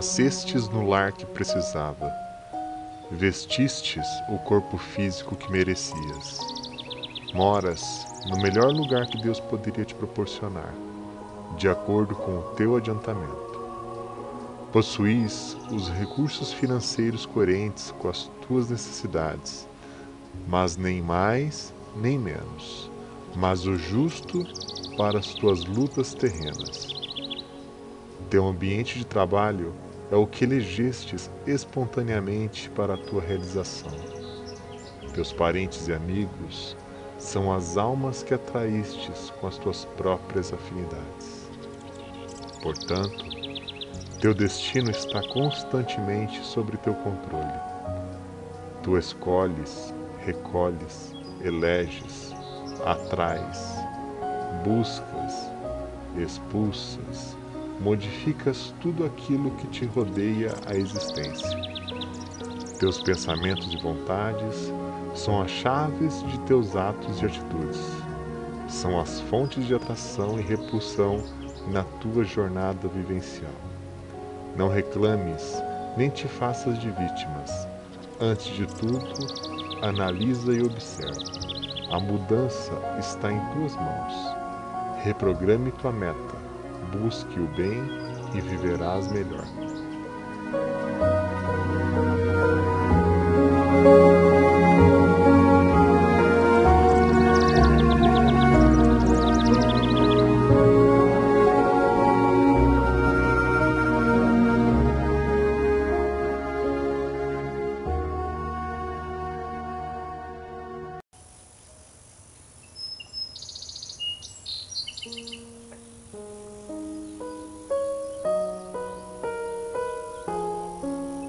Nascestes no lar que precisava. Vestistes o corpo físico que merecias. Moras no melhor lugar que Deus poderia te proporcionar, de acordo com o teu adiantamento. Possuís os recursos financeiros coerentes com as tuas necessidades, mas nem mais nem menos, mas o justo para as tuas lutas terrenas. Teu ambiente de trabalho é o que elegestes espontaneamente para a tua realização. Teus parentes e amigos são as almas que atraístes com as tuas próprias afinidades. Portanto, teu destino está constantemente sobre teu controle. Tu escolhes, recolhes, eleges, atrais, buscas, expulsas, modificas tudo aquilo que te rodeia a existência. Teus pensamentos e vontades são as chaves de teus atos e atitudes. São as fontes de atração e repulsão na tua jornada vivencial. Não reclames, nem te faças de vítimas. Antes de tudo, analisa e observa. A mudança está em tuas mãos. Reprograme tua meta, busque o bem e viverás melhor.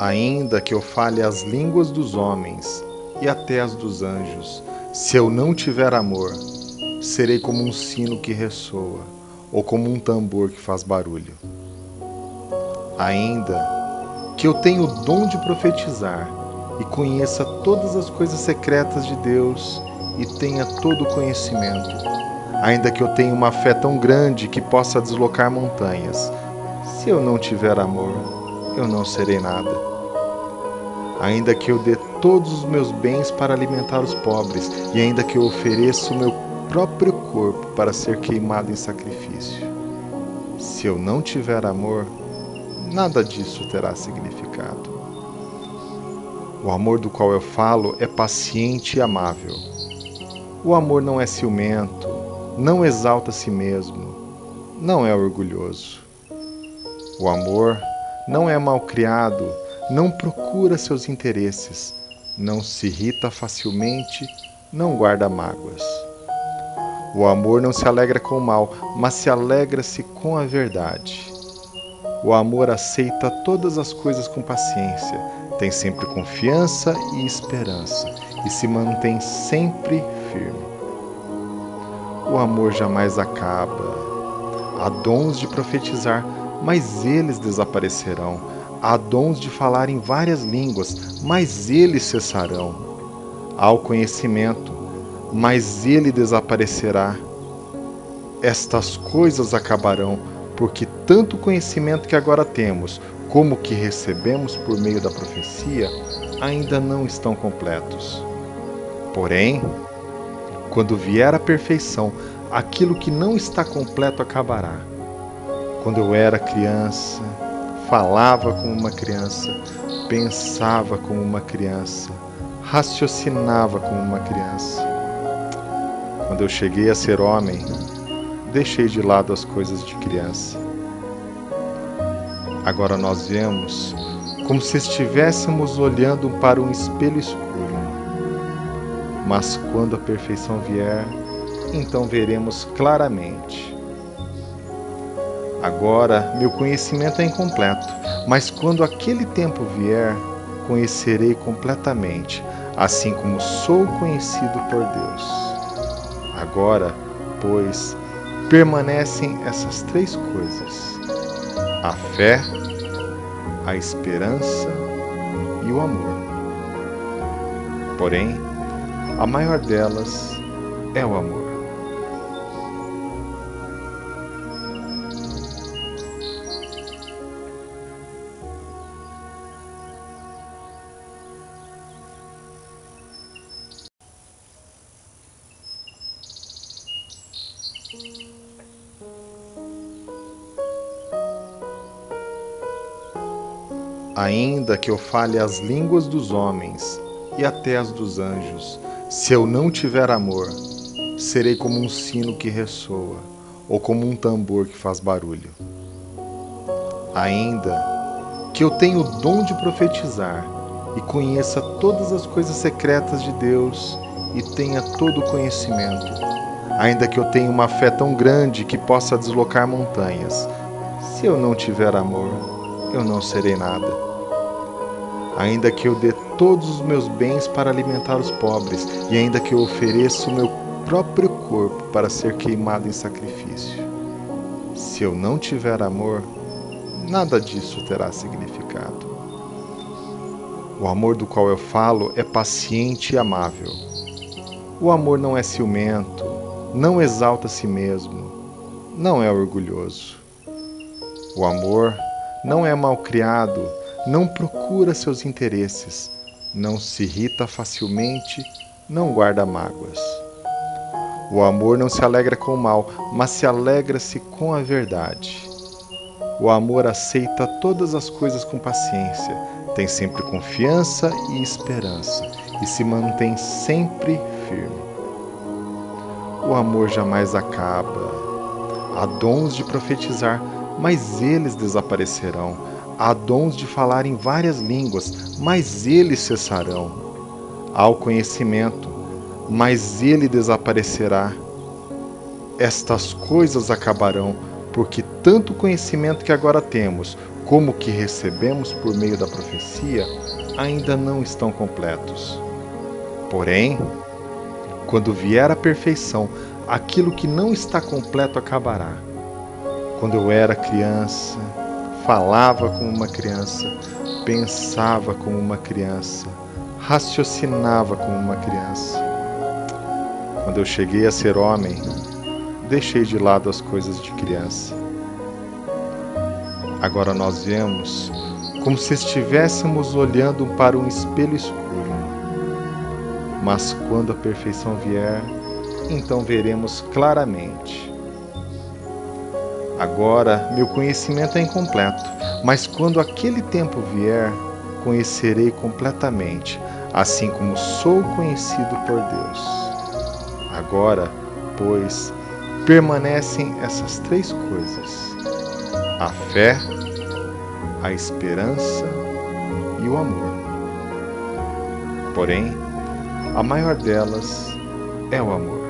Ainda que eu fale as línguas dos homens e até as dos anjos, se eu não tiver amor, serei como um sino que ressoa ou como um tambor que faz barulho. Ainda que eu tenha o dom de profetizar e conheça todas as coisas secretas de Deus e tenha todo o conhecimento, ainda que eu tenha uma fé tão grande que possa deslocar montanhas, se eu não tiver amor, eu não serei nada ainda que eu dê todos os meus bens para alimentar os pobres, e ainda que eu ofereça o meu próprio corpo para ser queimado em sacrifício. Se eu não tiver amor, nada disso terá significado. O amor do qual eu falo é paciente e amável. O amor não é ciumento, não exalta a si mesmo, não é orgulhoso. O amor não é malcriado, não procura seus interesses, não se irrita facilmente, não guarda mágoas. O amor não se alegra com o mal, mas se alegra-se com a verdade. O amor aceita todas as coisas com paciência, tem sempre confiança e esperança e se mantém sempre firme. O amor jamais acaba. Há dons de profetizar, mas eles desaparecerão Há dons de falar em várias línguas, mas eles cessarão. Há o conhecimento, mas ele desaparecerá. Estas coisas acabarão, porque tanto o conhecimento que agora temos, como o que recebemos por meio da profecia, ainda não estão completos. Porém, quando vier a perfeição, aquilo que não está completo acabará. Quando eu era criança, falava como uma criança, pensava como uma criança, raciocinava como uma criança. Quando eu cheguei a ser homem, deixei de lado as coisas de criança. Agora nós vemos como se estivéssemos olhando para um espelho escuro. Mas quando a perfeição vier, então veremos claramente Agora meu conhecimento é incompleto, mas quando aquele tempo vier, conhecerei completamente, assim como sou conhecido por Deus. Agora, pois, permanecem essas três coisas: a fé, a esperança e o amor. Porém, a maior delas é o amor. Ainda que eu fale as línguas dos homens e até as dos anjos, se eu não tiver amor, serei como um sino que ressoa ou como um tambor que faz barulho. Ainda que eu tenha o dom de profetizar e conheça todas as coisas secretas de Deus e tenha todo o conhecimento, ainda que eu tenha uma fé tão grande que possa deslocar montanhas, se eu não tiver amor, eu não serei nada. Ainda que eu dê todos os meus bens para alimentar os pobres, e ainda que eu ofereça o meu próprio corpo para ser queimado em sacrifício, se eu não tiver amor, nada disso terá significado. O amor do qual eu falo é paciente e amável. O amor não é ciumento, não exalta a si mesmo, não é orgulhoso. O amor não é malcriado, não procura seus interesses, não se irrita facilmente, não guarda mágoas. O amor não se alegra com o mal, mas se alegra-se com a verdade. O amor aceita todas as coisas com paciência, tem sempre confiança e esperança e se mantém sempre firme. O amor jamais acaba. Há dons de profetizar, mas eles desaparecerão. Há dons de falar em várias línguas, mas eles cessarão. Há o conhecimento, mas ele desaparecerá. Estas coisas acabarão, porque tanto conhecimento que agora temos, como o que recebemos por meio da profecia, ainda não estão completos. Porém, quando vier a perfeição, aquilo que não está completo acabará. Quando eu era criança, falava como uma criança, pensava como uma criança, raciocinava como uma criança. Quando eu cheguei a ser homem, deixei de lado as coisas de criança. Agora nós vemos como se estivéssemos olhando para um espelho escuro. Mas quando a perfeição vier, então veremos claramente. Agora meu conhecimento é incompleto, mas quando aquele tempo vier, conhecerei completamente, assim como sou conhecido por Deus. Agora, pois, permanecem essas três coisas: a fé, a esperança e o amor. Porém, a maior delas é o amor.